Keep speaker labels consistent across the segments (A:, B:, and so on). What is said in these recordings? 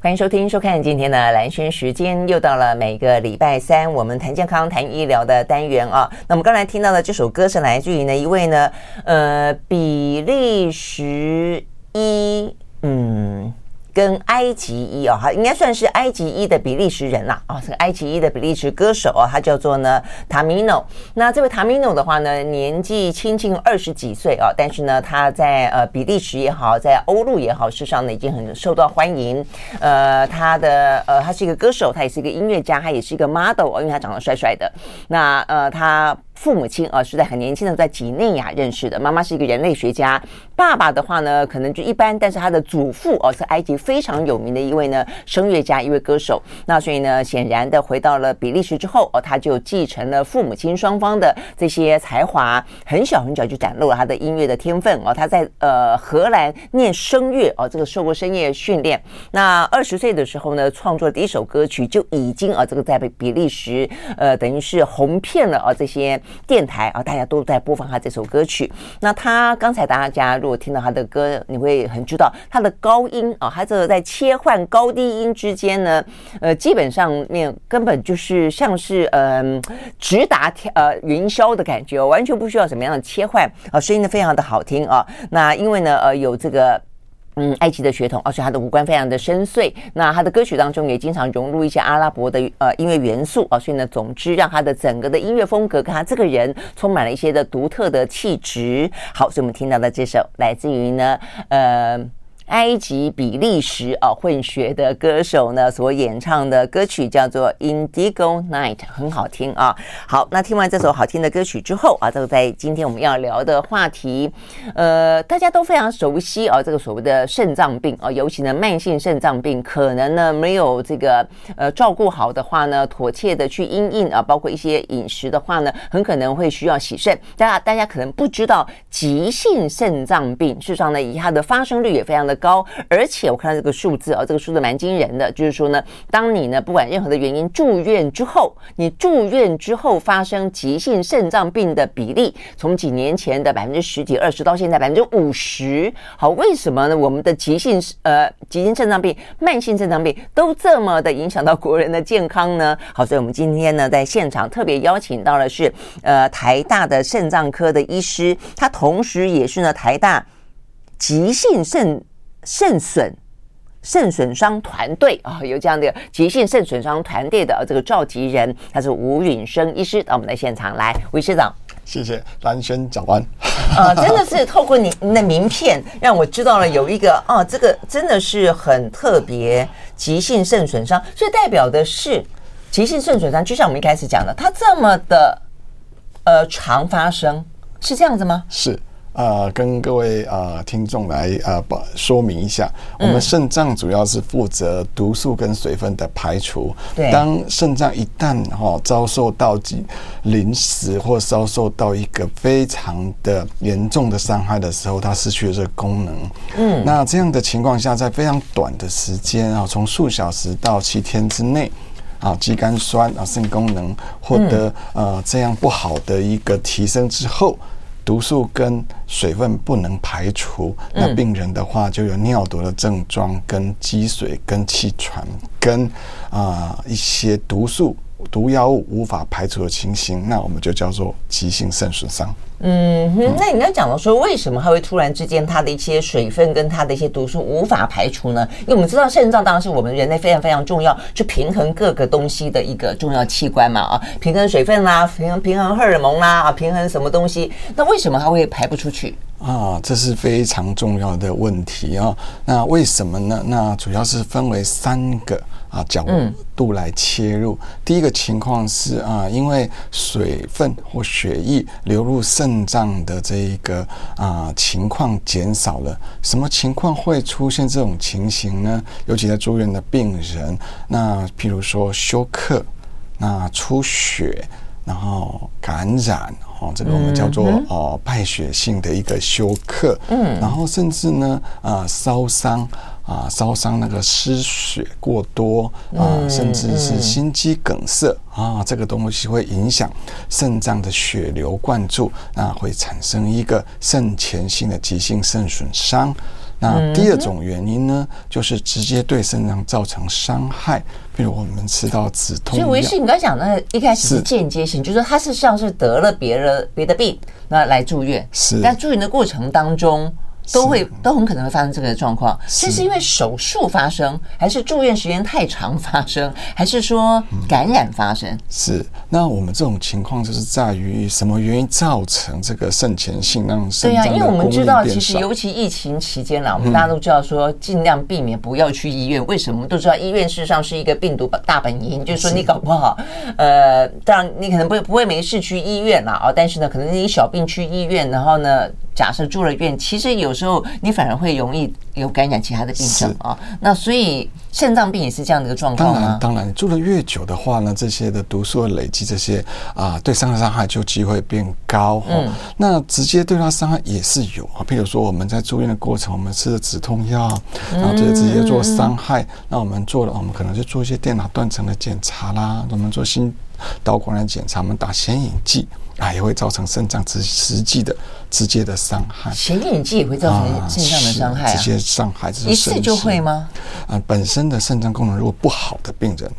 A: 欢迎收听、收看今天的蓝轩时间，又到了每个礼拜三我们谈健康、谈医疗的单元啊。那我们刚才听到的这首歌是来自于呢一位呢，呃，比利时一，嗯。跟埃及裔哦，哈，应该算是埃及裔的比利时人啦，啊，这个埃及裔的比利时歌手啊，他叫做呢塔米诺。那这位塔米诺的话呢，年纪轻轻二十几岁啊，但是呢，他在呃比利时也好，在欧陆也好，事实上呢已经很受到欢迎。呃，他的呃，他是一个歌手，他也是一个音乐家，他也是一个 model 哦，因为他长得帅帅的。那呃，他。父母亲啊是在很年轻的在几内亚认识的，妈妈是一个人类学家，爸爸的话呢可能就一般，但是他的祖父哦是埃及非常有名的一位呢声乐家，一位歌手。那所以呢，显然的回到了比利时之后哦，他就继承了父母亲双方的这些才华，很小很小就展露了他的音乐的天分哦。他在呃荷兰念声乐哦，这个受过声乐训练。那二十岁的时候呢，创作第一首歌曲就已经啊这个在比利时呃等于是红遍了啊这些。电台啊，大家都在播放他这首歌曲。那他刚才大家如果听到他的歌，你会很知道他的高音啊，他这个在切换高低音之间呢，呃，基本上面根本就是像是嗯、呃、直达天呃云霄的感觉，完全不需要什么样的切换啊，声音呢非常的好听啊。那因为呢呃有这个。嗯，埃及的血统，而且他的五官非常的深邃。那他的歌曲当中也经常融入一些阿拉伯的呃音乐元素啊，所以呢，总之让他的整个的音乐风格跟他这个人充满了一些的独特的气质。好，所以我们听到的这首来自于呢，呃。埃及比利时啊混血的歌手呢所演唱的歌曲叫做《Indigo Night》，很好听啊。好，那听完这首好听的歌曲之后啊，这个在今天我们要聊的话题，呃，大家都非常熟悉啊，这个所谓的肾脏病啊，尤其呢慢性肾脏病，可能呢没有这个呃照顾好的话呢，妥切的去因应啊，包括一些饮食的话呢，很可能会需要洗肾。大家大家可能不知道，急性肾脏病事实上呢，以它的发生率也非常的高，而且我看到这个数字啊，这个数字蛮惊人的，就是说呢，当你呢不管任何的原因住院之后，你住院之后发生急性肾脏病的比例，从几年前的百分之十几二十到现在百分之五十。好，为什么呢？我们的急性呃急性肾脏病、慢性肾脏病都这么的影响到国人的健康呢？好，所以我们今天呢在现场特别邀请到的是呃台大的肾脏科的医师，他同时也是呢台大急性肾。肾损、肾损伤团队啊，有这样的急性肾损伤团队的这个召集人，他是吴允生医师，到我们的现场来，吴医师长，
B: 谢谢蓝轩长官。
A: 呃，真的是透过你你的名片，让我知道了有一个哦，这个真的是很特别，急性肾损伤，所以代表的是急性肾损伤，就像我们一开始讲的，它这么的呃常发生，是这样子吗？
B: 是。呃，跟各位呃听众来啊呃说明一下，我们肾脏主要是负责毒素跟水分的排除。对，当肾脏一旦哈、哦、遭受到几临时或遭受到一个非常的严重的伤害的时候，它失去了这个功能。嗯，那这样的情况下，在非常短的时间啊，从数小时到七天之内啊，肌酐酸啊肾功能获得呃这样不好的一个提升之后。毒素跟水分不能排除，那病人的话就有尿毒的症状，跟积水、跟气喘、跟啊、呃、一些毒素。毒药物无法排除的情形，那我们就叫做急性肾损伤。
A: 嗯哼，那你刚讲到说，为什么它会突然之间它的一些水分跟它的一些毒素无法排除呢？因为我们知道肾脏当然是我们人类非常非常重要，去平衡各个东西的一个重要器官嘛啊，平衡水分啦，平衡平衡荷尔蒙啦啊，平衡什么东西？那为什么它会排不出去？
B: 啊，这是非常重要的问题啊。那为什么呢？那主要是分为三个。啊，角度来切入。嗯、第一个情况是啊，因为水分或血液流入肾脏的这一个啊情况减少了。什么情况会出现这种情形呢？尤其在住院的病人，那譬如说休克，那出血，然后感染，哦，这个我们叫做哦败血性的一个休克。嗯，然后甚至呢啊烧伤。啊，烧伤那个失血过多啊，甚至是心肌梗塞啊，这个东西会影响肾脏的血流灌注，那会产生一个肾前性的急性肾损伤。那第二种原因呢，就是直接对肾脏造成伤害，比如我们吃到止痛药。
A: 所以，维士，你刚才讲的一开始是间接性，是就是说他是像是得了别的别的病，那来住院，
B: 是，
A: 但住院的过程当中。都会都很可能会发生这个状况，这是因为手术发生，还是住院时间太长发生，还是说感染发生？嗯、
B: 是，那我们这种情况就是在于什么原因造成这个肾前性让肾脏功能变少？对呀、啊，因为我们知道，其实尤其疫情期间啦，我们大家都知道说尽量避免不要去医院。为什么？我们都知道医院事实上是一个病毒大本营，就是说你搞不好，呃，当然你可能不会不会没事去医院啦，哦，但是呢，可能你小病去医院，然后呢。假设住了院，其实有时候你反而会容易有感染其他的病症啊。那所以肾脏病也是这样的一个状况吗？当然，当然，住了越久的话呢，这些的毒素的累积，这些啊，对肾的伤害就机会变高。嗯，那直接对它伤害也是有啊。譬如说我们在住院的过程，我们吃的止痛药，然后就直接做伤害。那我们做了，我们可能就做一些电脑断层的检查啦，我们做心导管的检查，我们打显影剂。啊，也会造成肾脏直实际的直接的伤害。
A: 显影剂也会造成肾脏的伤害、啊，
B: 直接伤害。
A: 一次就会吗？
B: 啊，本身的肾脏功能如果不好的病人，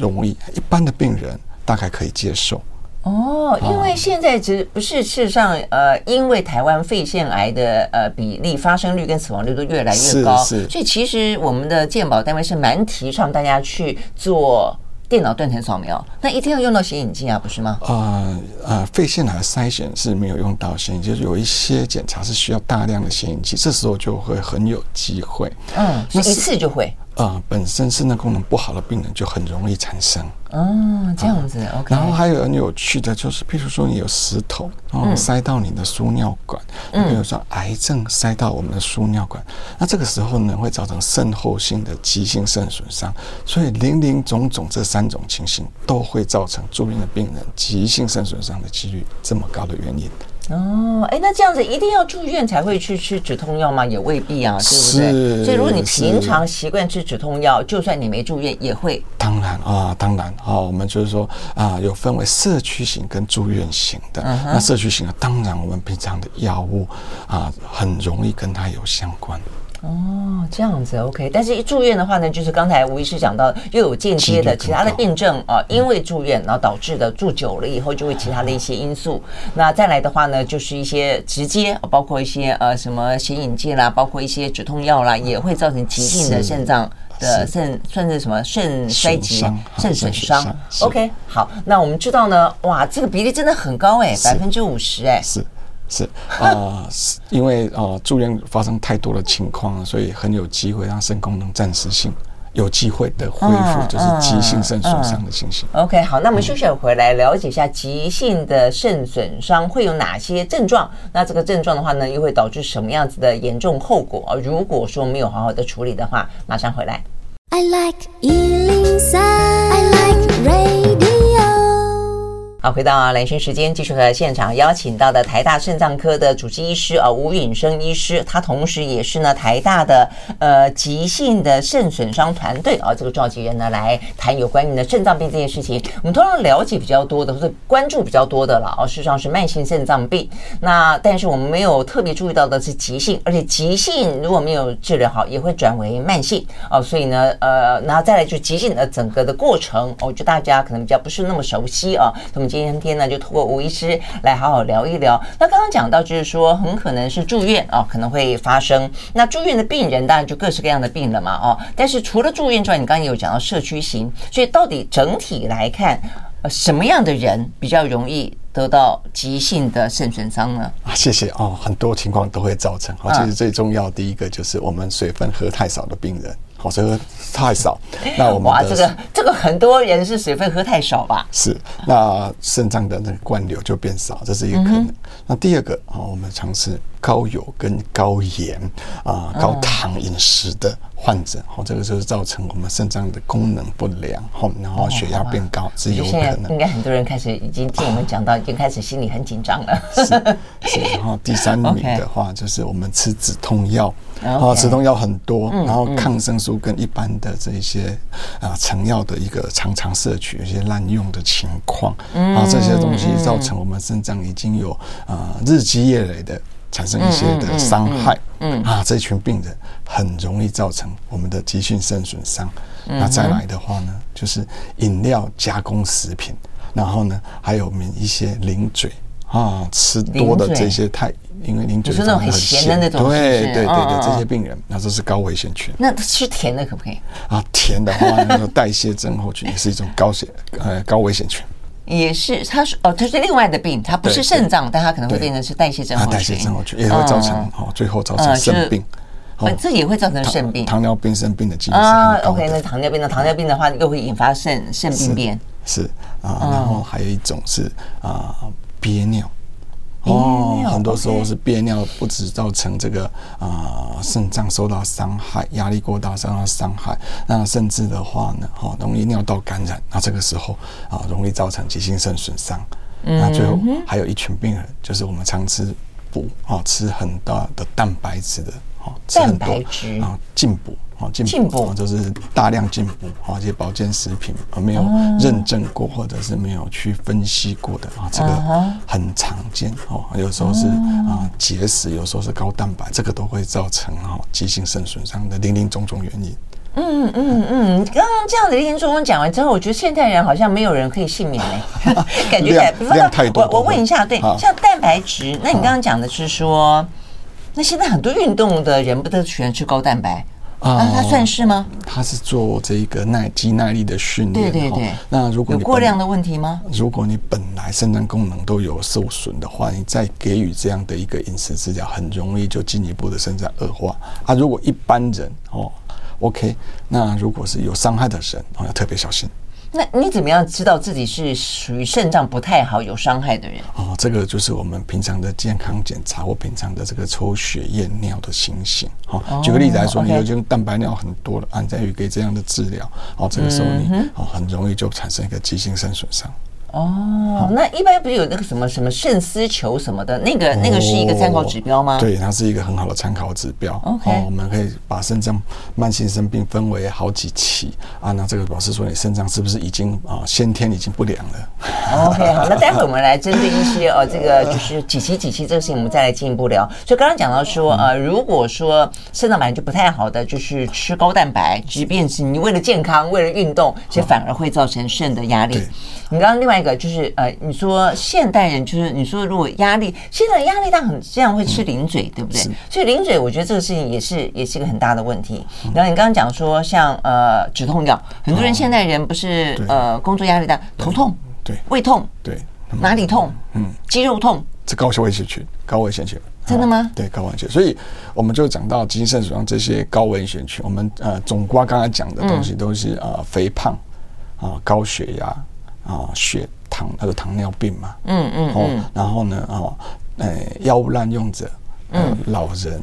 B: 容易；一般的病人大概可以接受。
A: 哦，因为现在只不是事实上，呃，因为台湾肺腺癌的呃比例发生率跟死亡率都越来越高，所以其实我们的健保单位是蛮提倡大家去做。电脑断层扫描，那一定要用到显影剂啊，不是吗？
B: 啊啊，肺腺癌筛选是没有用到显影剂，就是有一些检查是需要大量的显影剂，这时候就会很有机会。
A: 嗯，那一次就会。
B: 啊、呃，本身肾脏功能不好的病人就很容易产生
A: 哦，这样子。啊、OK，
B: 然后还有很有趣的就是，譬如说你有石头，然后塞到你的输尿管，嗯，比如说癌症塞到我们的输尿管，嗯、那这个时候呢会造成肾后性的急性肾损伤，所以林林总总这三种情形都会造成住院的病人急性肾损伤的几率这么高的原因。
A: 哦，哎，那这样子一定要住院才会去吃止痛药吗？也未必啊，对不对？所以如果你平常习惯吃止痛药，就算你没住院也会。
B: 当然啊，当然啊，我们就是说啊，有分为社区型跟住院型的。嗯、那社区型的，当然我们平常的药物啊，很容易跟它有相关。
A: 哦，这样子 OK，但是一住院的话呢，就是刚才吴医师讲到，又有间接的其他的病症啊，因为住院然后导致的住久了以后就会其他的一些因素。那再来的话呢，就是一些直接包括一些呃什么显影剂啦，包括一些止痛药啦，也会造成急性的肾脏的肾算是什么肾衰竭、肾损伤。OK，好，那我们知道呢，哇，这个比例真的很高哎，百分之五十哎。
B: 是。是啊，是因为啊住院发生太多的情况，所以很有机会让肾功能暂时性有机会的恢复，就是急性肾损伤的情形。
A: OK，好，那我们休息回来了解一下急性的肾损伤会有哪些症状？那这个症状的话呢，又会导致什么样子的严重后果？如果说没有好好的处理的话，马上回来。I like 103, I like radio 好，回到兰萱时间，继续和现场邀请到的台大肾脏科的主治医师啊，吴允生医师，他同时也是呢台大的呃急性的肾损伤团队啊这个召集人呢，来谈有关于呢肾脏病这件事情。我们通常了解比较多的或者关注比较多的了啊，事实上是慢性肾脏病。那但是我们没有特别注意到的是急性，而且急性如果没有治疗好，也会转为慢性啊。所以呢，呃，然后再来就急性的整个的过程，我觉得大家可能比较不是那么熟悉啊。那么今天呢，就通过吴医师来好好聊一聊。那刚刚讲到，就是说很可能是住院啊，可能会发生。那住院的病人当然就各式各样的病了嘛，哦。但是除了住院之外，你刚刚也有讲到社区型，所以到底整体来看，什么样的人比较容易得到急性的肾损伤呢？
B: 啊，谢谢哦，很多情况都会造成。哦，其实最重要第一个就是我们水分喝太少的病人。哦，这个太少，那我们
A: 哇，这个这个很多人是水分喝太少吧？
B: 是，那肾脏的那个灌流就变少，这是一个可能。嗯、那第二个啊，我们尝试高油跟高盐啊、高糖饮食的患者，哦，这个就是造成我们肾脏的功能不良，哦，然后血压变高，是有可能。
A: 应该很多人开始已经听我们讲到，已经开始心里很紧张了。
B: 是，是。然后第三名的话，就是我们吃止痛药。啊，止痛药很多，然后抗生素跟一般的这一些啊成药的一个常常摄取，有些滥用的情况，啊，这些东西造成我们肾脏已经有啊日积月累的产生一些的伤害。嗯啊，这群病人很容易造成我们的急性肾损伤。嗯、那再来的话呢，就是饮料加工食品，然后呢，还有我们一些零嘴啊，吃多的这些太，因为零嘴
A: 是那种很咸的那种，
B: 对对对对，这些病人，那这是高危险群。
A: 那吃甜的可不可以？
B: 啊，甜的话，那个代谢症候群也是一种高险呃高危险群。
A: 也是，他是哦，他是另外的病，他不是肾脏，但他可能会变成是代谢症候群。
B: 代谢症候群也会造成哦，最后造成肾病。
A: 哦，这也会造成肾病。
B: 糖尿病肾病的几率啊
A: ，OK，那糖尿病呢？糖尿病的话，又会引发肾肾病变。
B: 是啊，然后还有一种是啊憋尿。哦，很多时候是憋尿，不止造成这个啊肾脏受到伤害，压力过大受到伤害，那甚至的话呢，哈容易尿道感染，那这个时候啊容易造成急性肾损伤。那最后还有一群病人，就是我们常吃补啊，吃很大的蛋白质的。
A: 哦，吃很多
B: 啊，进补啊，进步就是大量进步啊，这些保健食品而没有认证过或者是没有去分析过的啊，这个很常见哦。有时候是啊结石，有时候是高蛋白，这个都会造成哈急性肾损伤的零零种种原因。
A: 嗯嗯嗯，刚刚这样子林林总总讲完之后，我觉得现代人好像没有人可以幸免嘞，感觉起来比
B: 量太多。
A: 我我问一下，对，像蛋白质，那你刚刚讲的是说。那现在很多运动的人不都喜欢吃高蛋白啊？那他算是吗？
B: 他是做这一个耐肌耐力的训练。
A: 对对对。
B: 那如果你
A: 有过量的问题吗？
B: 如果你本来肾脏功能都有受损的话，你再给予这样的一个饮食治疗，很容易就进一步的肾脏恶化啊。如果一般人哦，OK，那如果是有伤害的人哦，要特别小心。
A: 那你怎么样知道自己是属于肾脏不太好、有伤害的人？
B: 哦，这个就是我们平常的健康检查或平常的这个抽血验尿的情形。好，举个例子来说，你有这种蛋白尿很多了，按在于给这样的治疗，哦，这个时候你哦很容易就产生一个急性肾损伤。
A: 哦，那一般不是有那个什么什么肾丝球什么的，那个那个是一个参考指标吗？
B: 对，它是一个很好的参考指标。OK，我们可以把肾脏慢性肾病分为好几期啊，那这个表示说你肾脏是不是已经啊先天已经不良了
A: ？OK，好，那待会我们来针对一些呃这个就是几期几期这个事情，我们再来进一步聊。所以刚刚讲到说呃，如果说肾脏本来就不太好的，就是吃高蛋白，即便是你为了健康为了运动，其实反而会造成肾的压力。你刚刚另外一个就是呃，你说现代人就是你说如果压力现在压力大，很这样会吃零嘴，对不对？所以零嘴，我觉得这个事情也是也是一个很大的问题。然后你刚刚讲说像呃止痛药，很多人现代人不是呃工作压力大，头痛，对，胃痛，
B: 对，
A: 哪里痛？嗯，肌肉痛，
B: 这高危险群，高危险群，
A: 真的吗？
B: 对，高危险。所以我们就讲到急性肾损伤这些高危险群，我们呃总括刚才讲的东西都是呃肥胖啊，高血压。啊，血糖那个糖尿病嘛，嗯嗯，哦，然后呢，哦，呃，药物滥用者，嗯，老人，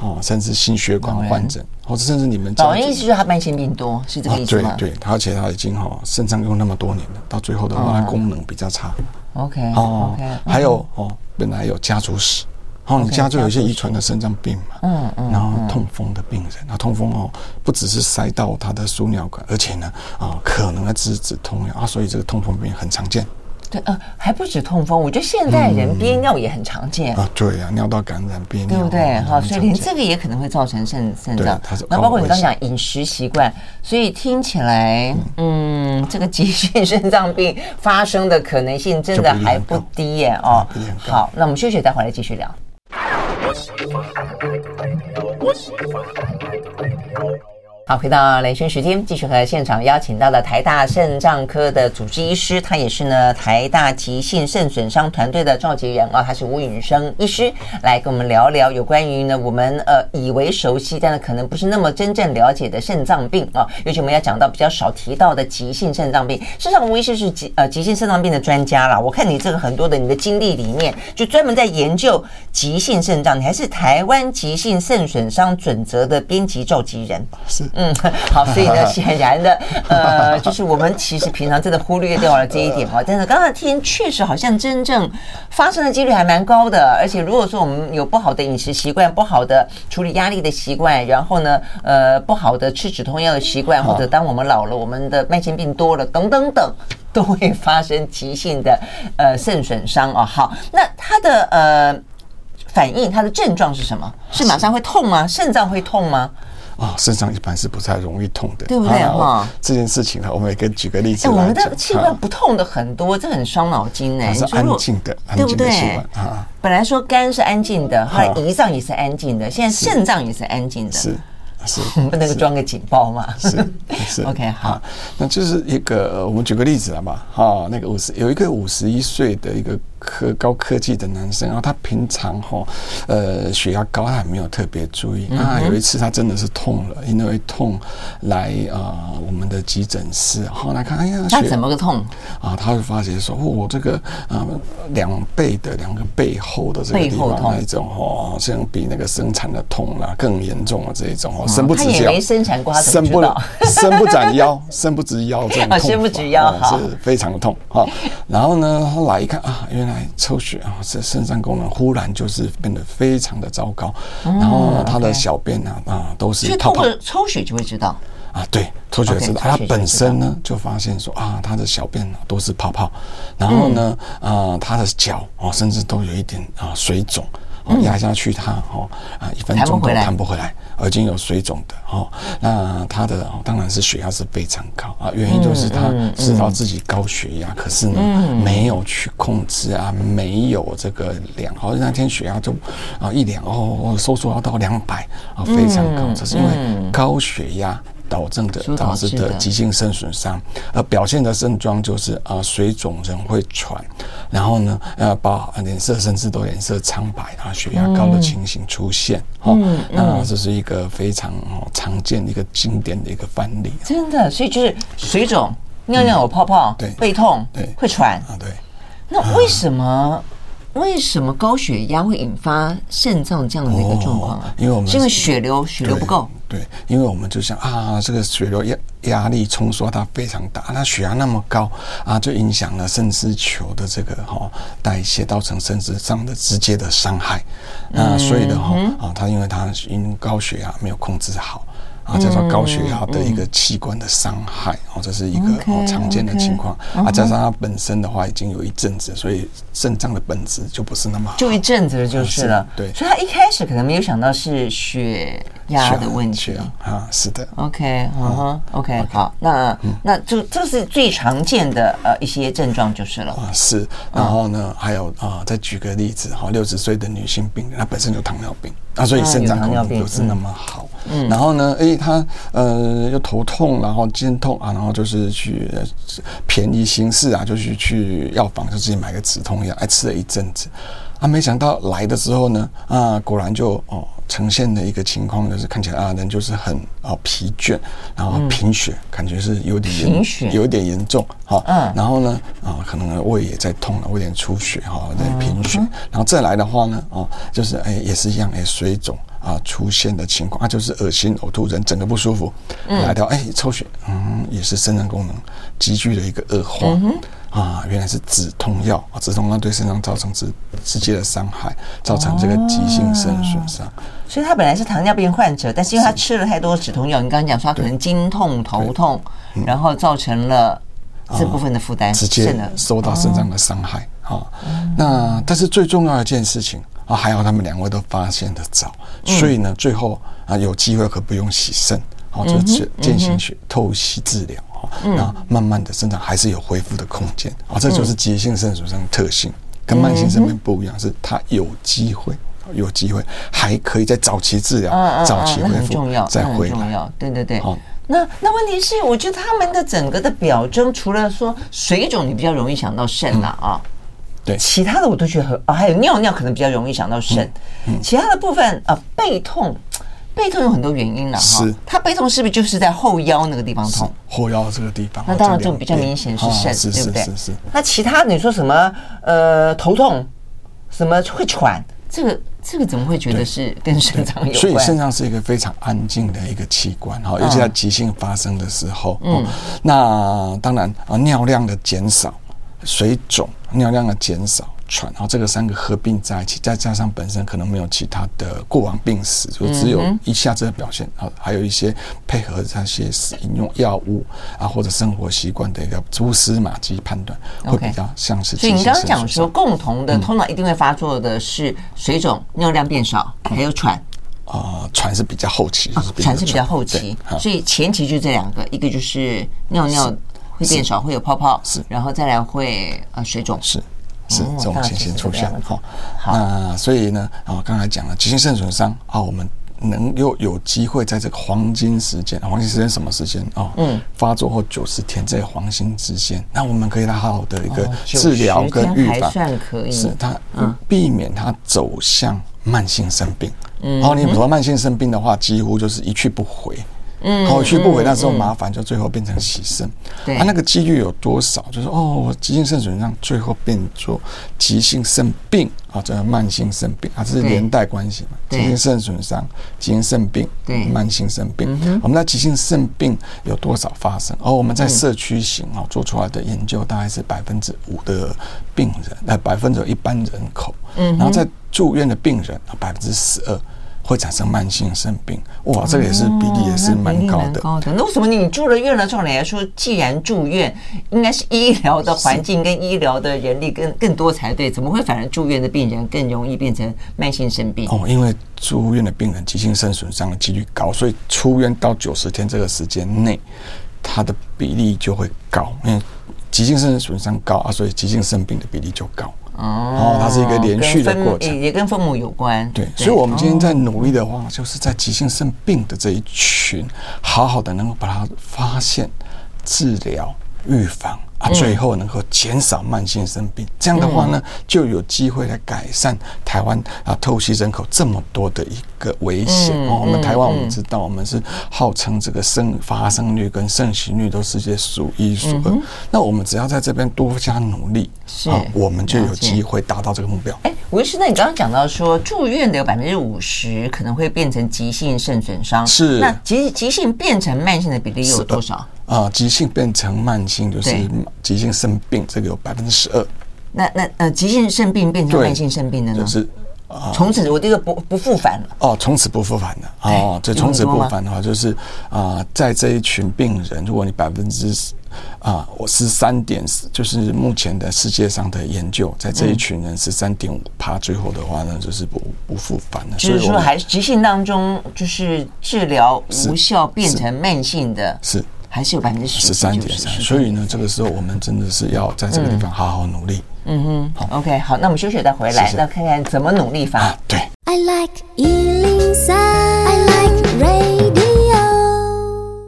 B: 哦，甚至心血管患者，或者甚至你们
A: 老人意思就是他慢性病多，是这个意思吗？
B: 对对，而且他已经哈肾脏用那么多年了，到最后的话，功能比较差。
A: OK，
B: 哦，还有哦，本来有家族史。哦，你家就有一些遗传的肾脏病嘛，嗯嗯，然后痛风的病人，那痛风哦，不只是塞到他的输尿管，而且呢，啊，可能要吃止痛药啊，所以这个痛风病很常见。
A: 对，呃，还不止痛风，我觉得现代人憋尿也很常见
B: 啊。对啊，尿道感染憋尿，
A: 对不对？哈，所以连这个也可能会造成肾肾脏。那包括你刚刚讲饮食习惯，所以听起来，嗯，这个急性肾脏病发生的可能性真的还不低耶哦。好，那我们休息，待会儿来继续聊。我喜欢，我喜欢。好，回到雷军时间，继续和现场邀请到了台大肾脏科的主治医师，他也是呢台大急性肾损伤团队的召集人啊，他是吴允生医师，来跟我们聊聊有关于呢我们呃以为熟悉，但是可能不是那么真正了解的肾脏病啊，尤其我们要讲到比较少提到的急性肾脏病。事实上，吴医师是急呃急性肾脏病的专家啦，我看你这个很多的你的经历里面，就专门在研究急性肾脏，你还是台湾急性肾损伤准则的编辑召集人，
B: 是。
A: 嗯，好，所以呢，显然的，呃，就是我们其实平常真的忽略掉了这一点哈。但是刚才听确实好像真正发生的几率还蛮高的，而且如果说我们有不好的饮食习惯、不好的处理压力的习惯，然后呢，呃，不好的吃止痛药的习惯，或者当我们老了，我们的慢性病多了，等等等，都会发生急性的呃肾损伤哦。好，那它的呃。反应，它的症状是什么？是马上会痛吗？肾脏会痛吗？
B: 啊，肾脏一般是不太容易痛的，
A: 对不对哈？
B: 这件事情呢，我们也可以举个例子。
A: 我们的器官不痛的很多，这很伤脑筋呢。
B: 是安静的，对不对？啊，
A: 本来说肝是安静的，后来胰脏也是安静的，现在肾脏也是安静的。
B: 是。是，
A: 不能够装个警报嘛？
B: 是是，
A: OK 好，
B: 那就是一个，我们举个例子了嘛，哈，那个五十有一个五十一岁的一个科高科技的男生，然后他平常哈，呃，血压高，他还没有特别注意啊。有一次他真的是痛了，因为痛来啊，我们的急诊室，后来看，哎呀，
A: 他怎么个痛
B: 啊？他会发觉说，哦我这个啊，两倍的两个背后的这个地方那一种哦，好像比那个生产的痛啊更严重的这一种哦。生不直腰，
A: 没生产过，他
B: 生不伸不展腰，伸不直腰这种痛，
A: 伸不直腰
B: 是非常的痛哈。然后呢，后来一看啊，原来抽血啊，这肾脏功能忽然就是变得非常的糟糕。然后他的小便啊啊都是泡泡。
A: 所以抽血就会知道
B: 啊，对，抽血知道。他本身呢就发现说啊，他的小便都是泡泡。然后呢啊，他的脚啊甚至都有一点啊水肿。压下去，它哦啊，一分钟都弹不回来，已经有水肿的哦。那他的当然是血压是非常高啊，原因就是他知道自己高血压，可是呢没有去控制啊，没有这个量。好，那天血压就啊一量哦，收缩要到两百啊，非常高，这是因为高血压。导致的导致的急性肾损伤，而表现的症状就是啊水肿，人会喘，然后呢呃把脸色甚至都脸色苍白啊，血压高的情形出现。嗯，那这是一个非常常见的一个经典的一个范例。
A: 真的，所以就是水肿、尿尿有泡泡、对背痛、对会喘啊，
B: 对。
A: 那为什么？为什么高血压会引发肾脏这样的一个状况啊？
B: 因为我们
A: 是因为血流血流不够。
B: 对，因为我们就想啊，这个血流压压力冲刷它非常大，那血压那么高啊，就影响了肾丝球的这个哈代谢，造成肾丝上的直接的伤害。那所以的话啊，它因为它因高血压没有控制好。啊，叫做高血压的一个器官的伤害，哦、嗯，这是一个哦常见的情况。啊，加上它本身的话已经有一阵子，所以肾脏的本质就不是那么好。
A: 就一阵子了，就是了。
B: 对，
A: 所以他一开始可能没有想到是血压的问题
B: 啊。是的。
A: OK，嗯哼，OK，好，那、嗯、那就这是最常见的呃一些症状就是了。啊，
B: 是。然后呢，嗯、还有啊，再举个例子哈，六十岁的女性病人，她本身有糖尿病。啊，所以肾脏功能不是那么好。嗯，然后呢，哎，她呃又头痛，然后肩痛啊，然后就是去便宜行事啊，就是去药房就自己买个止痛药，哎，吃了一阵子。啊，没想到来的时候呢，啊，果然就哦呈现的一个情况就是看起来啊人就是很啊疲倦，然后贫血，嗯、感觉是有点贫血，有点严重哈。嗯，然后呢啊可能胃也在痛了，有点出血哈，有点贫血。然后再来的话呢，哦就是哎也是一样哎水肿啊出现的情况啊就是恶心呕吐，人整个不舒服。嗯，来到哎抽血，嗯也是肾脏功能急剧的一个恶化。嗯啊，原来是止痛药啊，止痛药对肾脏造成直直接的伤害，造成这个急性肾损伤。
A: 所以他本来是糖尿病患者，但是因为他吃了太多止痛药，你刚刚讲说他可能经痛、头痛，然后造成了这部分的负担，
B: 直接受到肾脏的伤害啊。那但是最重要的一件事情啊，还好他们两位都发现的早，所以呢，最后啊有机会可不用洗肾，好，就是进行血透析治疗。那慢慢的生长还是有恢复的空间。啊，这就是急性肾损伤的特性，跟慢性肾病不一样，是它有机会，有机会还可以在早期治疗，早期恢复，再回来。
A: 对对对。那那问题是，我觉得他们的整个的表征，除了说水肿，你比较容易想到肾了啊，
B: 对，
A: 其他的我都觉得很啊，还有尿尿可能比较容易想到肾，其他的部分啊，背痛。背痛有很多原因了哈，他背痛是不是就是在后腰那个地方痛？
B: 后腰这个地方，
A: 那当然这种比较明显是肾，对不对？
B: 是是是。
A: 那其他你说什么呃头痛，什么会喘，这个这个怎么会觉得是跟肾脏有关？
B: 所以肾脏是一个非常安静的一个器官哈，尤其在急性发生的时候，嗯，那当然啊尿量的减少、水肿、尿量的减少。喘，然后这个三个合并在一起，再加上本身可能没有其他的过往病史，就只有一下子的表现啊，还有一些配合这些使用药物啊或者生活习惯的一个蛛丝马迹判断，会比较像是。
A: 所以你刚刚讲说，共同的通常一定会发作的是水肿、尿量变少，还有喘。
B: 啊，喘是比较后期，
A: 喘是比较后期，所以前期就这两个，一个就是尿尿会变少，会有泡泡，是，然后再来会呃水肿，
B: 是。是这种情形出现哈，那所以呢，啊，刚才讲了急性肾损伤啊，我们能又有机会在这个黄金时间，黄金时间什么时间？啊？嗯，发作后九十天这个黄金时间，那我们可以来好好的一个治疗跟预防，
A: 算可以，
B: 是它避免它走向慢性生病。嗯，然后你如果慢性生病的话，几乎就是一去不回。嗯，好，去不回那时候麻烦，就最后变成洗肾。对，啊，那个几率有多少？就是哦，急性肾损伤最后变作急性肾病啊，这个慢性肾病啊，这是连带关系嘛。急性肾损伤、急性肾病、对，慢性肾病。我们在急性肾病有多少发生？而，我们在社区型啊做出来的研究，大概是百分之五的病人，那百分之一般人口。嗯，然后在住院的病人啊，百分之十二。会产生慢性肾病，哇，这个也是比例也是蛮高的。
A: 高的，那为什么你住了院了？照理来说，既然住院，应该是医疗的环境跟医疗的人力更更多才对，怎么会反而住院的病人更容易变成慢性肾病？
B: 哦，因为住院的病人急性肾损伤的几率高，所以出院到九十天这个时间内，它的比例就会高。因为急性肾损伤高啊，所以急性肾病的比例就高。哦，它是一个连续的过程，
A: 也跟父母有关。
B: 对，所以，我们今天在努力的话，就是在急性肾病的这一群，好好的能够把它发现、治疗、预防啊。最后能够减少慢性肾病，这样的话呢，就有机会来改善台湾啊透析人口这么多的一个危险哦。我们台湾我们知道，我们是号称这个生发生率跟盛行率都世界数一数二。那我们只要在这边多加努力，啊，我们就有机会达到这个目标。
A: 哎，吴医师，那你刚刚讲到说住院的有百分之五十可能会变成急性肾损伤，是那急急性变成慢性的比例又有多少？
B: 啊，急性变成慢性就是急性肾病，这个有百分之十二。
A: 那那呃，急性肾病变成慢性肾病的呢？就是啊，从此我这个不不复返了。
B: 哦，从此不复返了。哦，这从此不复返的话，就是啊，在这一群病人，如果你百分之啊，我是三点四，就是目前的世界上的研究，在这一群人是三点五趴，最后的话呢，就是不不复返了。
A: 所以说，还是急性当中，就是治疗无效变成慢性的，
B: 是。
A: 还是有百分之十
B: 三点三，所以呢，这个时候我们真的是要在这个地方好好努力。
A: 嗯哼，好，OK，好，那我们休息再回来，那看看怎么努力法。啊，
B: 对。I like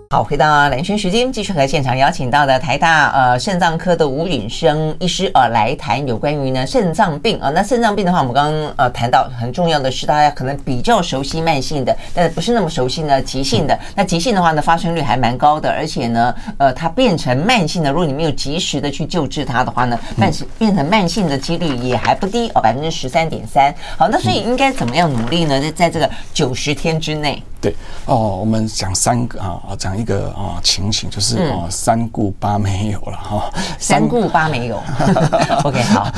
A: 好，回到蓝轩时间，继续和现场邀请到的台大呃肾脏科的吴允生医师呃来谈有关于呢肾脏病啊、呃。那肾脏病的话，我们刚刚呃谈到很重要的是，大家可能比较熟悉慢性的，但是不是那么熟悉呢急性的。那急性的话呢，发生率还蛮高的，而且呢，呃，它变成慢性的，如果你没有及时的去救治它的话呢，慢性变成慢性的几率也还不低哦，百分之十三点三。好，那所以应该怎么样努力呢？在在这个九十天之内。
B: 对。哦，我们讲三个啊，讲一个啊情形，就是哦三顾八没有了哈，
A: 三顾八没有。OK，好，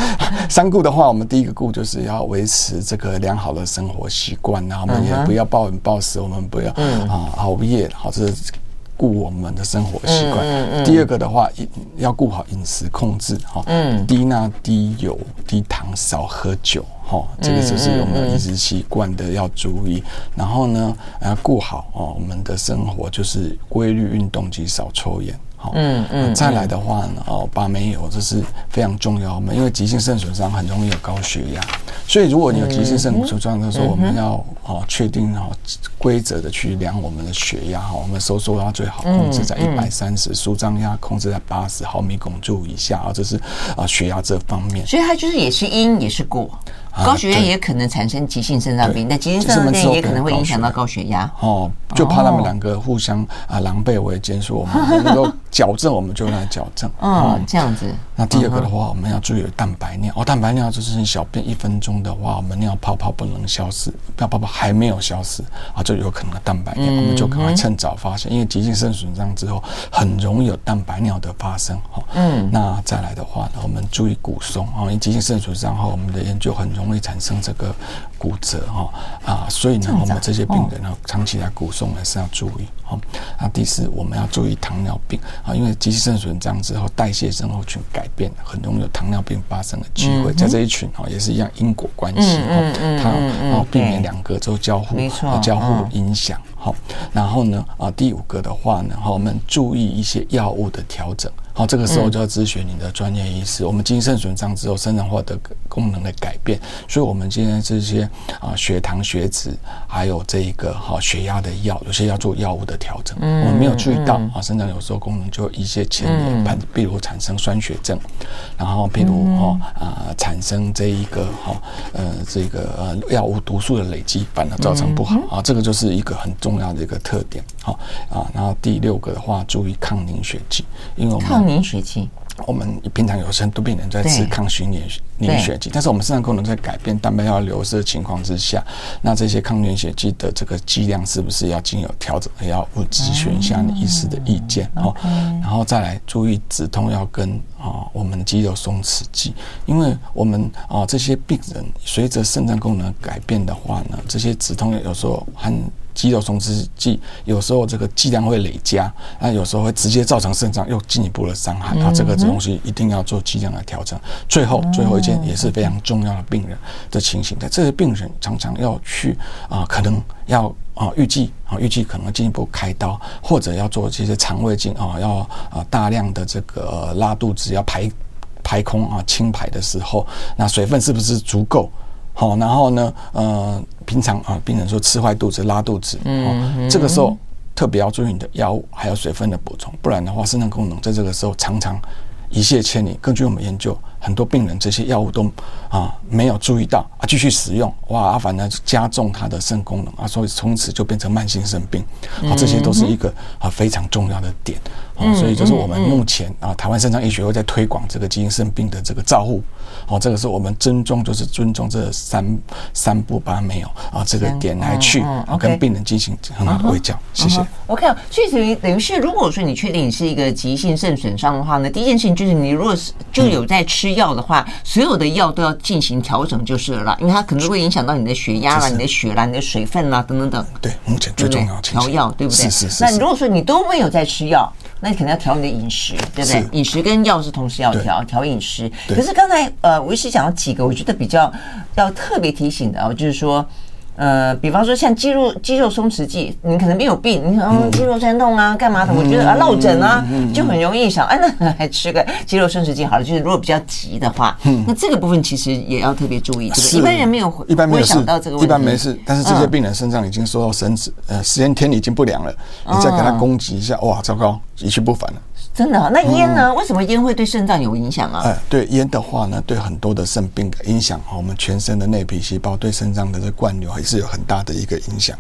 B: 三顾的话，我们第一个顾就是要维持这个良好的生活习惯，然后我们也不要暴饮暴食，我们不要啊熬夜，好，这是顾我们的生活习惯。第二个的话，要顾好饮食控制哈，嗯低钠、低油、低糖，少喝酒。哈，这个就是我们饮食习惯的要注意。然后呢，要顾好哦，我们的生活就是规律运动及少抽烟。好，嗯嗯，再来的话呢，哦，把没有，这是非常重要。我们因为急性肾损伤很容易有高血压，所以如果你有急性肾损伤的时候，我们要哦确定哦规则的去量我们的血压哈，我们收缩压最好控制在一百三十，舒张压控制在八十毫米汞柱以下啊，这是啊血压这方面。
A: 所以它就是也是因也是果。高血压也可能产生急性肾脏病，那急性肾脏病也可能会影响到高血压。
B: 哦，就怕他们两个互相啊狼狈为奸，说我们 能够矫正，我们就来矫正。
A: 嗯，这样子。
B: 那第二个的话，我们要注意蛋白尿。哦，蛋白尿就是你小便一分钟的话，我们尿泡泡不能消失，不要泡泡还没有消失啊，就有可能蛋白尿，我们就赶快趁早发现，因为急性肾损伤之后很容易有蛋白尿的发生。哈，嗯，那再来的话呢，我们注意骨松啊，因为急性肾损伤后，我们的研究很容易产生这个骨折哈啊，所以呢，我们这些病人呢，长期来骨松还是要注意。好，那第四，我们要注意糖尿病啊，因为急性肾损伤之后，代谢症候群改变，很容易有糖尿病发生的机会。在这一群哈，也是一样因果关系哈，它然后避免两个都交互，没错，交互影响。好，然后呢啊，第五个的话呢，哈，我们注意一些药物的调整。好，这个时候就要咨询你的专业医师。我们急性肾损伤之后，生长化的功能的改变，所以我们今天这些啊血糖、血脂，还有这一个哈血压的药，有些要做药物的调整。我们没有注意到啊，生长有时候功能就一些牵连，比如产生酸血症，然后譬如哈啊产生这一个哈呃这个呃药物毒素的累积，反而造成不好啊。这个就是一个很重要的一个特点。好啊，然后第六个的话，注意抗凝血剂，因为我们
A: 凝血剂，
B: 我们平常有很多病人在吃抗凝血凝血剂，但是我们肾脏功能在改变，蛋白要流失的情况之下，那这些抗凝血剂的这个剂量是不是要经有调整？也要咨询一下你医师的意见哦。然后再来注意止痛药跟啊我们的肌肉松弛剂，因为我们啊这些病人随着肾脏功能改变的话呢，这些止痛药有时候和。肌肉松弛剂有时候这个剂量会累加，那有时候会直接造成肾脏又进一步的伤害，啊，这个东西一定要做剂量的调整。最后，最后一件也是非常重要的病人的情形，在这些病人常常要去啊，可能要啊预计啊预计可能进一步开刀，或者要做这些肠胃镜啊，要啊大量的这个拉肚子要排排空啊清排的时候，那水分是不是足够？好，然后呢，呃，平常啊，病人说吃坏肚子、拉肚子，嗯，这个时候特别要注意你的药物还有水分的补充，不然的话，肾脏功能在这个时候常常一泻千里。根据我们研究，很多病人这些药物都啊没有注意到啊，继续使用，哇，反而加重他的肾功能啊，所以从此就变成慢性肾病啊，这些都是一个啊非常重要的点啊，所以就是我们目前啊，台湾肾脏医学会在推广这个基因肾病的这个照护。哦，这个是我们尊重，就是尊重这三三不八没有啊，这个点来去跟病人进行很好的会教。谢谢。
A: OK，所以等于等于是，如果说你确定你是一个急性肾损伤的话呢，第一件事情就是你如果是就有在吃药的话，所有的药都要进行调整就是了，因为它可能会影响到你的血压啦、你的血啦、你的水分啦等等等。
B: 对，目前最重要
A: 调药，对不对？
B: 是是是。
A: 那如果说你都没有在吃药，那你可能要调你的饮食，对不对？饮食跟药是同时要调，调饮食。可是刚才呃，我一直讲了几个，我觉得比较要特别提醒的啊，就是说。呃，比方说像肌肉肌肉松弛剂，你可能没有病，你可能肌肉酸痛啊，干嘛的？我觉得啊，落枕啊，就很容易想，哎，那 还吃个肌肉松弛剂好了。就是如果比较急的话，那这个部分其实也要特别注意？一般人没有，
B: 一般没有
A: 想到这个问题，
B: 一般没事。但是这些病人身上已经受到神子呃，时间天已经不良了，你再给他攻击一下，哇，糟糕，一去不返了。
A: 真的，那烟呢？为什么烟会对肾脏有影响啊？
B: 哎，对烟的话呢，对很多的肾病的影响，我们全身的内皮细胞对肾脏的这灌流还是有很大的一个影响。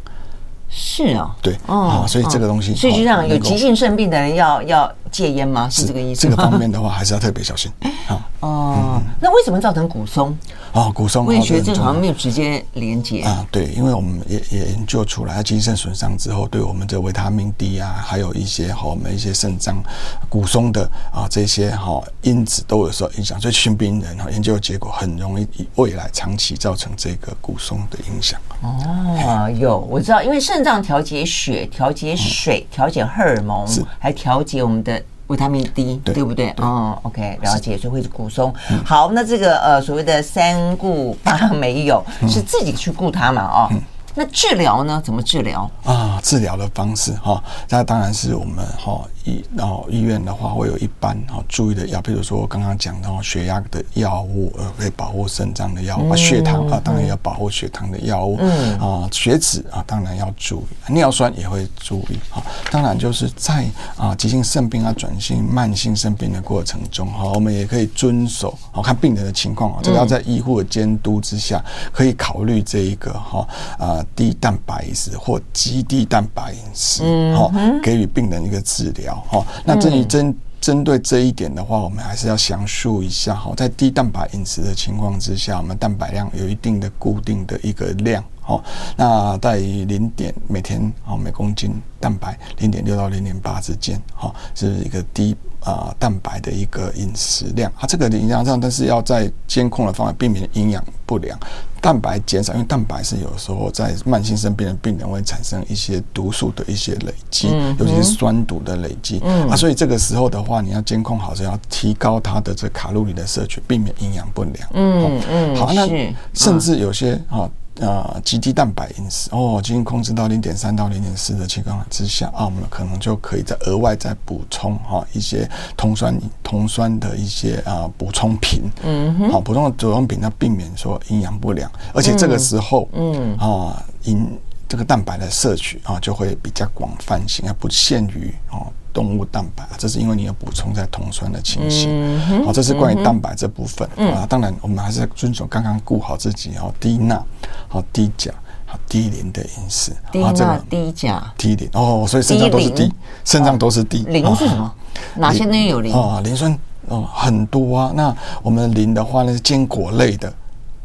A: 是啊，
B: 对，哦，所以这个东西，
A: 所以就像，有急性肾病的人要要戒烟吗？是这个意思？
B: 这个方面的话，还是要特别小心。好，
A: 哦，那为什么造成骨松？
B: 哦，骨松，
A: 我也觉得这个好像没有直接连接
B: 啊。对，因为我们也也研究出来，急性肾损伤之后，对我们的维他命 D 啊，还有一些和我们一些肾脏骨松的啊这些哈因子都有受影响，所以新病人哈研究结果很容易未来长期造成这个骨松的影响。
A: 哦，有我知道，因为肾脏调节血、调节水、调节荷尔蒙，还调节我们的。维他命 D 对，对不对？哦，OK，了解，所以会是骨松。好，那这个呃所谓的三顾八 没有，是自己去顾它嘛？哦，那治疗呢？怎么治疗
B: 啊？治疗的方式哈，那当然是我们哈医然后医院的话会有一般哈注意的药，比如说刚刚讲到血压的药物，呃，可以保护肾脏的药物，血糖啊，当然要保护血糖的药物，嗯啊，血脂啊，当然要注意，尿酸也会注意哈。当然就是在啊急性肾病啊转性慢性肾病的过程中哈，我们也可以遵守，好看病人的情况啊，这个要在医护的监督之下，可以考虑这一个哈啊。低蛋白饮食或极低蛋白饮食，好、嗯、给予病人一个治疗哈。那至于针针对这一点的话，我们还是要详述一下哈。在低蛋白饮食的情况之下，我们蛋白量有一定的固定的一个量，好，那在零点每天啊每公斤蛋白零点六到零点八之间，哈，是一个低。啊，蛋白的一个饮食量，它、啊、这个营养上，但是要在监控的方法，避免营养不良。蛋白减少，因为蛋白是有时候在慢性生病的病人会产生一些毒素的一些累积，嗯、尤其是酸毒的累积。嗯、啊，所以这个时候的话，你要监控好，是要提高它的这卡路里的摄取，避免营养不良。嗯嗯，好，那甚至有些啊。呃，极低蛋白饮食哦，经控制到零点三到零点四的情况之下啊，我们可能就可以再额外再补充哈一些酮酸酮酸的一些啊补充品，嗯哼，好补充的补充品，它避免说营养不良，而且这个时候，嗯啊，饮这个蛋白的摄取啊就会比较广泛性，而不限于哦。动物蛋白，这是因为你要补充在酮酸的情形。好，这是关于蛋白这部分啊。当然，我们还是要遵守刚刚顾好自己哦，低钠、好低钾、好低磷的饮食。
A: 低钠、低钾、
B: 低磷哦，所以肾脏都是低，肾脏都是低。
A: 磷是什么？哪些东西有磷？
B: 哦，磷酸哦很多啊。那我们磷的话呢，是坚果类的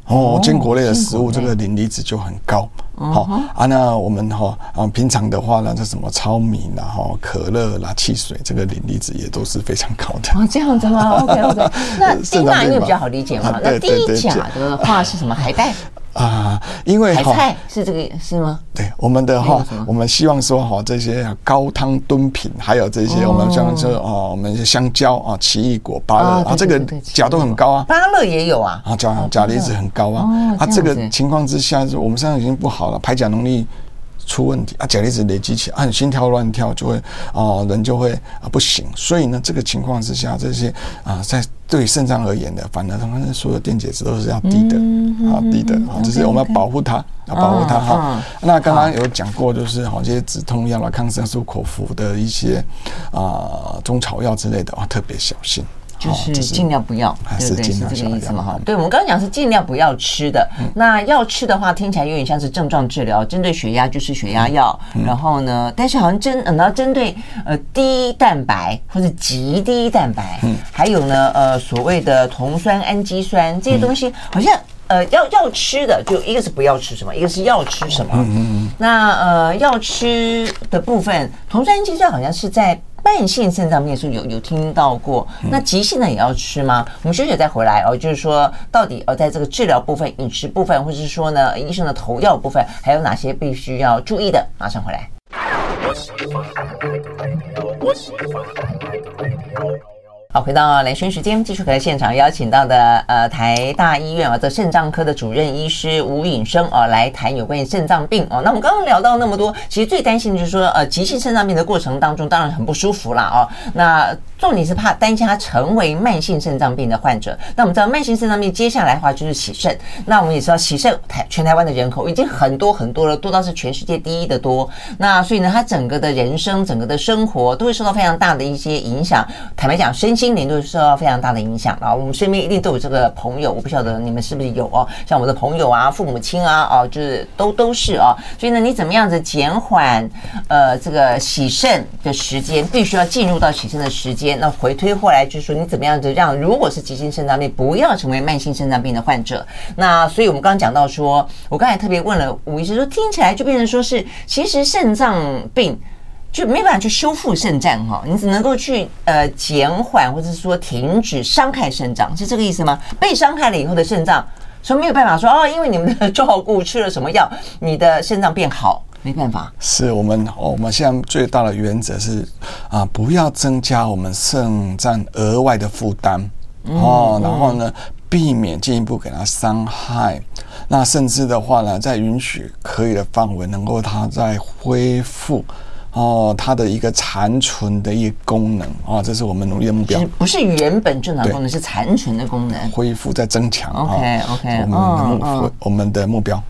B: 哦，坚果类的食物，这个磷离子就很高。好、uh. 啊，那我们哈啊，平常的话呢，这什么糙米啦、哈可乐啦、汽水，这个磷离子也都是非常高的。
A: 哦，这样子吗？OK OK。那低钠因为比较好理解嘛，啊、那低钾的话是什么？海带。
B: 啊，因为
A: 海菜是这个是吗？
B: 对，我们的哈，我们希望说哈，这些高汤炖品，还有这些我们像说哦，我们香蕉啊、奇异果、芭乐啊，这个钾都很高啊。
A: 芭乐也有啊，
B: 啊，钾钾离子很高啊。啊，这个情况之下，我们身上已经不好了，排钾能力出问题啊，钾离子累积起来，啊，心跳乱跳就会啊，人就会啊不行。所以呢，这个情况之下，这些啊在。对肾脏而言的，反而他们所有电解质都是要低的，啊，低的啊，就是我们要保护它，要保护它哈。那刚刚有讲过，就是好这些止痛药啦、抗生素口服的一些啊中草药之类的啊，特别小心。
A: 就是尽量不要，对不对？是这个意思嘛？哈，对，我们刚刚讲是尽量不要吃的。那要吃的话，听起来有点像是症状治疗，针对血压就是血压药。然后呢，但是好像针，然后针对呃低蛋白或者极低蛋白，还有呢呃所谓的酮酸氨基酸这些东西，好像呃要要吃的，就一个是不要吃什么，一个是要吃什么。嗯。那呃要吃的部分，酮酸氨基酸好像是在。慢性肾脏病是有有听到过，那急性的也要吃吗？我们休息再回来哦，就是说到底呃，在这个治疗部分、饮食部分，或者是说呢，医生的投药部分，还有哪些必须要注意的？马上回来。好，回到蓝轩时间，继续回来现场邀请到的呃台大医院啊的肾脏科的主任医师吴允生啊来谈有关于肾脏病哦。那我们刚刚聊到那么多，其实最担心的就是说呃急性肾脏病的过程当中，当然很不舒服啦哦。那重点是怕担心他成为慢性肾脏病的患者。那我们知道慢性肾脏病接下来的话就是洗肾。那我们也知道洗肾台全台湾的人口已经很多很多了，多到是全世界第一的多。那所以呢，他整个的人生、整个的生活都会受到非常大的一些影响。坦白讲，身心灵都受到非常大的影响啊！我们身边一定都有这个朋友，我不晓得你们是不是有哦。像我的朋友啊、父母亲啊，哦，就是都都是哦。所以呢，你怎么样子减缓呃这个洗肾的时间？必须要进入到洗肾的时间。那回推过来就是说，你怎么样子让如果是急性肾脏病，不要成为慢性肾脏病的患者？那所以我们刚刚讲到说，我刚才特别问了吴医师说，听起来就变成说是其实肾脏病。就没办法去修复肾脏哈，你只能够去呃减缓或者是说停止伤害肾脏，是这个意思吗？被伤害了以后的肾脏，所以没有办法说哦，因为你们的 照顾吃了什么药，你的肾脏变好，没办法。
B: 是我们我们现在最大的原则是啊，不要增加我们肾脏额外的负担哦，然后呢。避免进一步给它伤害。那甚至的话呢，在允许可以的范围，能够它再恢复。哦，它的一个残存的一个功能啊、哦，这是我们努力的目标。
A: 不是原本正常功能，是残存的功能，
B: 恢复再增强。
A: OK OK，
B: 我们的目、哦、我们的目标，嗯，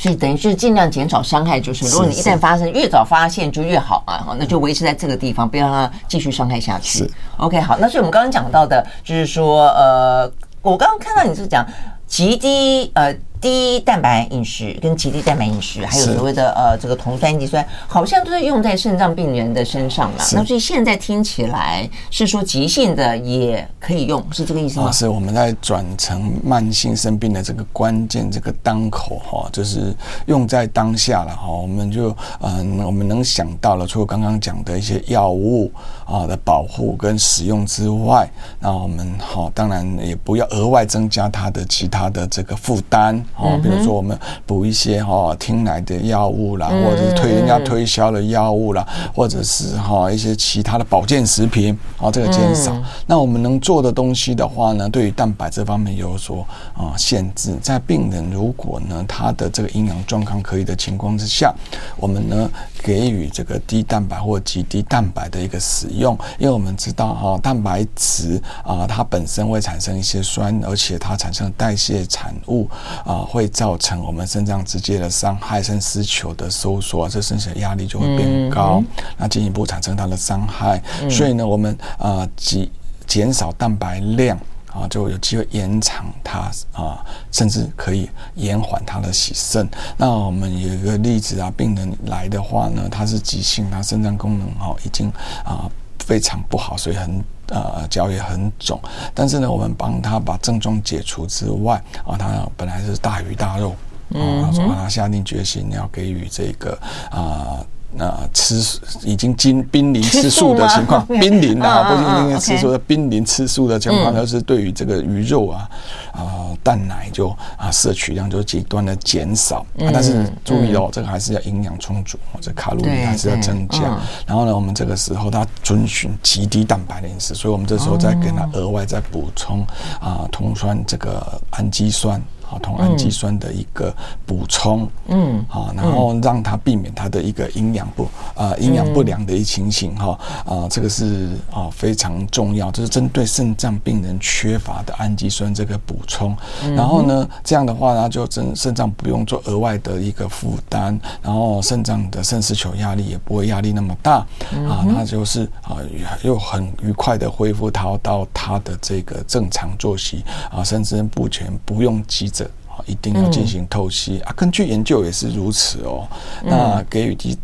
A: 所以等于是尽量减少伤害，就是如果你一旦发生，越早发现就越好啊，那就维持在这个地方，不要让它继续伤害下去。
B: 是
A: OK，好，那所以我们刚刚讲到的，就是说，呃，我刚刚看到你是讲极低呃。低蛋白饮食跟极低蛋白饮食，还有所谓的呃这个酮酸氨基酸，好像都是用在肾脏病人的身上嘛。那所以现在听起来是说急性的也可以用，是这个意思吗？
B: 是我们在转成慢性生病的这个关键这个当口哈，就是用在当下了哈。我们就嗯，我们能想到了，除了刚刚讲的一些药物啊的保护跟使用之外，那我们好当然也不要额外增加它的其他的这个负担。哦，比如说我们补一些哈听来的药物啦，或者是推人家推销的药物啦，或者是哈一些其他的保健食品，哦，这个减少。那我们能做的东西的话呢，对于蛋白这方面有所啊限制。在病人如果呢他的这个营养状况可以的情况之下，我们呢给予这个低蛋白或极低蛋白的一个使用，因为我们知道哈蛋白质啊它本身会产生一些酸，而且它产生代谢产物啊。会造成我们肾脏直接的伤害，肾丝球的收缩，这肾血压力就会变高，那进一步产生它的伤害。所以呢，我们啊减减少蛋白量啊，就有机会延长它啊，甚至可以延缓它的洗肾。那我们有一个例子啊，病人来的话呢，他是急性，他肾脏功能哈已经啊非常不好，所以很。呃，脚也很肿，但是呢，我们帮他把症状解除之外，啊，他本来是大鱼大肉，啊，说他下定决心要给予这个啊。那、呃、吃已经经 濒临吃素的情况，濒临啊，不是因为吃素的濒临吃素的情况，就是对于这个鱼肉啊，啊、呃、蛋奶就啊摄取量就极端的减少。啊、但是注意哦，这个还是要营养充足，这卡路里还是要增加。然后呢，我们这个时候它遵循极低蛋白的饮食，所以我们这时候再给它额外再补充啊酮酸这个氨基酸。啊，同氨基酸的一个补充，嗯，啊，然后让它避免它的一个营养不啊营养不良的一情形哈啊，这个是啊非常重要，就是针对肾脏病人缺乏的氨基酸这个补充。然后呢，这样的话呢，就肾肾脏不用做额外的一个负担，然后肾脏的肾丝球压力也不会压力那么大啊，那就是啊又很愉快的恢复他到他的这个正常作息啊，甚至不全不用急着。一定要进行透析啊！根据研究也是如此哦。那给予低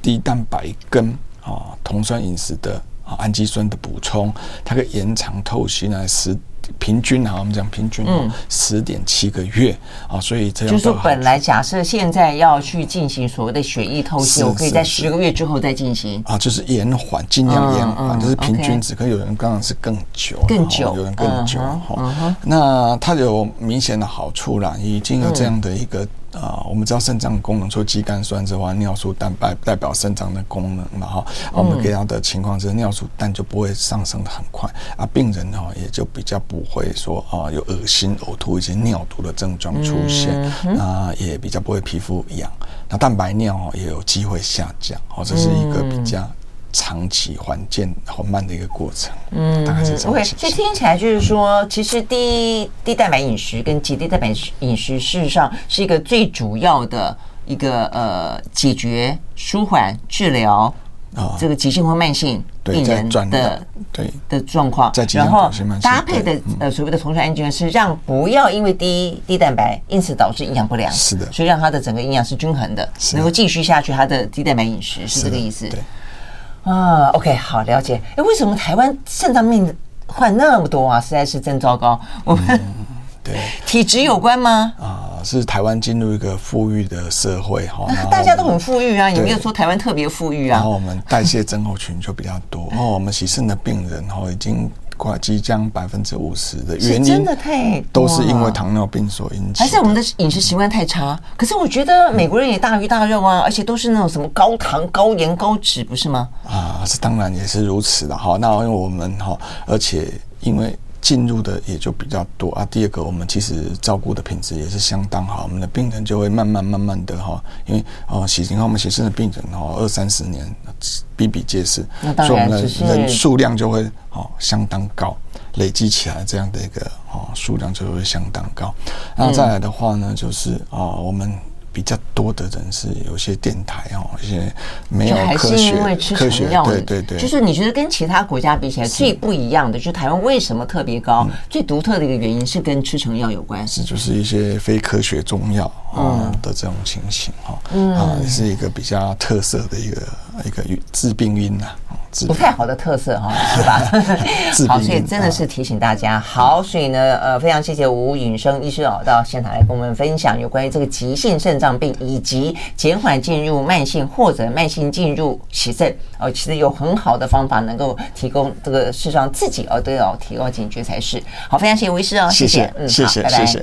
B: 低蛋白跟啊酮酸饮食的啊氨基酸的补充，它可以延长透析呢十平均啊，我们讲平均哦十点七个月啊。所以这样就是说，本来假设现在要去进行所谓的血液透析，我可以在十个月之后再进行啊，就是延缓，尽量延缓，就是平均值。可有人刚刚是更久，更久，有人更久哈。那它有明显的好处啦，已经有这样的一个。啊，我们知道肾脏功能，除了肌酐酸之外，尿素蛋白代表肾脏的功能嘛，哈。我们给他的情况是尿素氮就不会上升的很快啊，病人哈也就比较不会说啊有恶心、呕吐以及尿毒的症状出现啊，也比较不会皮肤痒，那蛋白尿也有机会下降，哦，这是一个比较。长期缓渐缓慢的一个过程，嗯，大概是这样。OK，所以听起来就是说，其实低低蛋白饮食跟极低蛋白饮食，事实上是一个最主要的一个呃解决、舒缓、治疗啊这个急性或慢性病人的对的状况。然后搭配的呃所谓的同酸氨基酸是让不要因为低低蛋白因此导致营养不良，是的，所以让它的整个营养是均衡的，能够继续下去。它的低蛋白饮食是这个意思。对。啊，OK，好，了解。哎，为什么台湾肾脏病患那么多啊？实在是真糟糕。我们、嗯、对 体质有关吗？啊，是台湾进入一个富裕的社会哈，大家都很富裕啊，也没有说台湾特别富裕啊。然后我们代谢症候群就比较多，然 后我们洗肾的病人哈已经。快即将百分之五十的原因，真的太都是因为糖尿病所引起，还是我们的饮食习惯太差？可是我觉得美国人也大鱼大肉啊，而且都是那种什么高糖、高盐、高脂，不是吗？啊，这当然也是如此的哈。那因为我们哈，而且因为。进入的也就比较多啊。第二个，我们其实照顾的品质也是相当好，我们的病人就会慢慢慢慢的哈，因为哦，血型号我们血肾的病人哦，二三十年比比皆是，所以我们的人数量就会哦相当高，累积起来这样的一个哦数量就会相当高。那再来的话呢，就是啊我们。比较多的人是有些电台哦，一些没有科学，
A: 因为吃成药
B: 对对对，
A: 就是你觉得跟其他国家比起来最不一样的，就是台湾为什么特别高？最独特的一个原因是跟吃成药有关。系，
B: 就是一些非科学中药啊的这种情形哈，啊，也是一个比较特色的一个一个治病因呐。
A: 不太好的特色哈，是吧？好，所以真的是提醒大家。好，所以呢，呃，非常谢谢吴允生医师哦，到现场来跟我们分享有关于这个急性肾脏病以及减缓进入慢性或者慢性进入洗肾哦，其实有很好的方法能够提供这个事实上自己哦都要提高警觉才是。好，非常谢谢吴医师哦，谢谢，
B: 嗯，谢谢，谢谢。